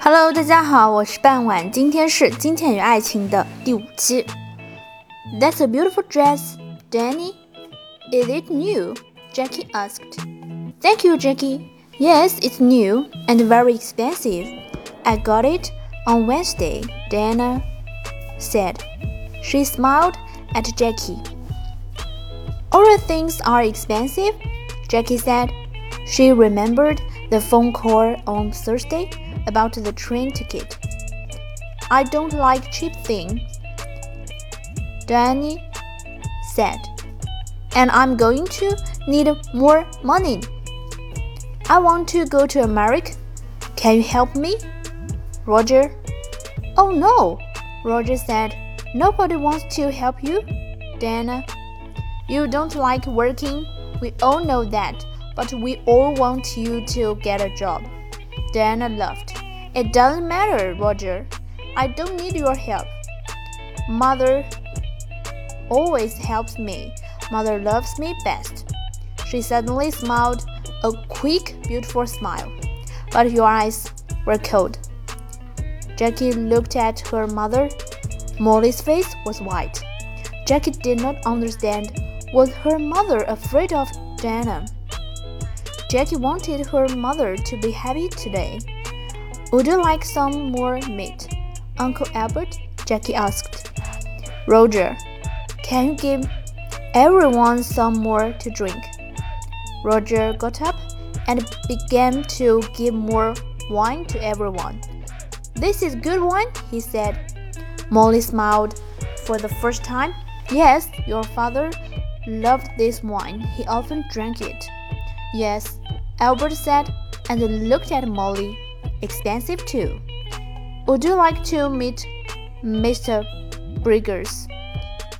Hello，大家好，我是半晚，今天是《金钱与爱情》的第五期。That's a beautiful dress, Danny. Is it new? Jackie asked. Thank you, Jackie. Yes, it's new and very expensive. I got it on Wednesday, Diana said. She smiled at Jackie. All the things are expensive, Jackie said. She remembered the phone call on Thursday about the train ticket. I don't like cheap things, Danny said, and I'm going to need more money. I want to go to America. Can you help me? Roger. Oh no, Roger said. Nobody wants to help you, Diana. You don't like working. We all know that, but we all want you to get a job. Diana laughed. It doesn't matter, Roger. I don't need your help. Mother always helps me. Mother loves me best. She suddenly smiled a quick, beautiful smile, but your eyes were cold. Jackie looked at her mother. Molly's face was white. Jackie did not understand. Was her mother afraid of Diana? Jackie wanted her mother to be happy today. Would you like some more meat? Uncle Albert? Jackie asked. Roger, can you give everyone some more to drink? Roger got up and began to give more wine to everyone. This is good wine, he said. Molly smiled for the first time. Yes, your father loved this wine. He often drank it. Yes, Albert said and looked at Molly expensive too. Would you like to meet Mr. Briggers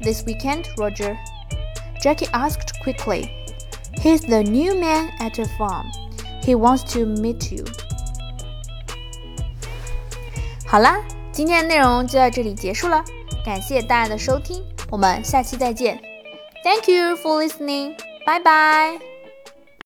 this weekend, Roger? Jackie asked quickly. He's the new man at the farm. He wants to meet you. 好啦，今天的内容就到这里结束了，感谢大家的收听，我们下期再见。Thank you for listening. Bye bye.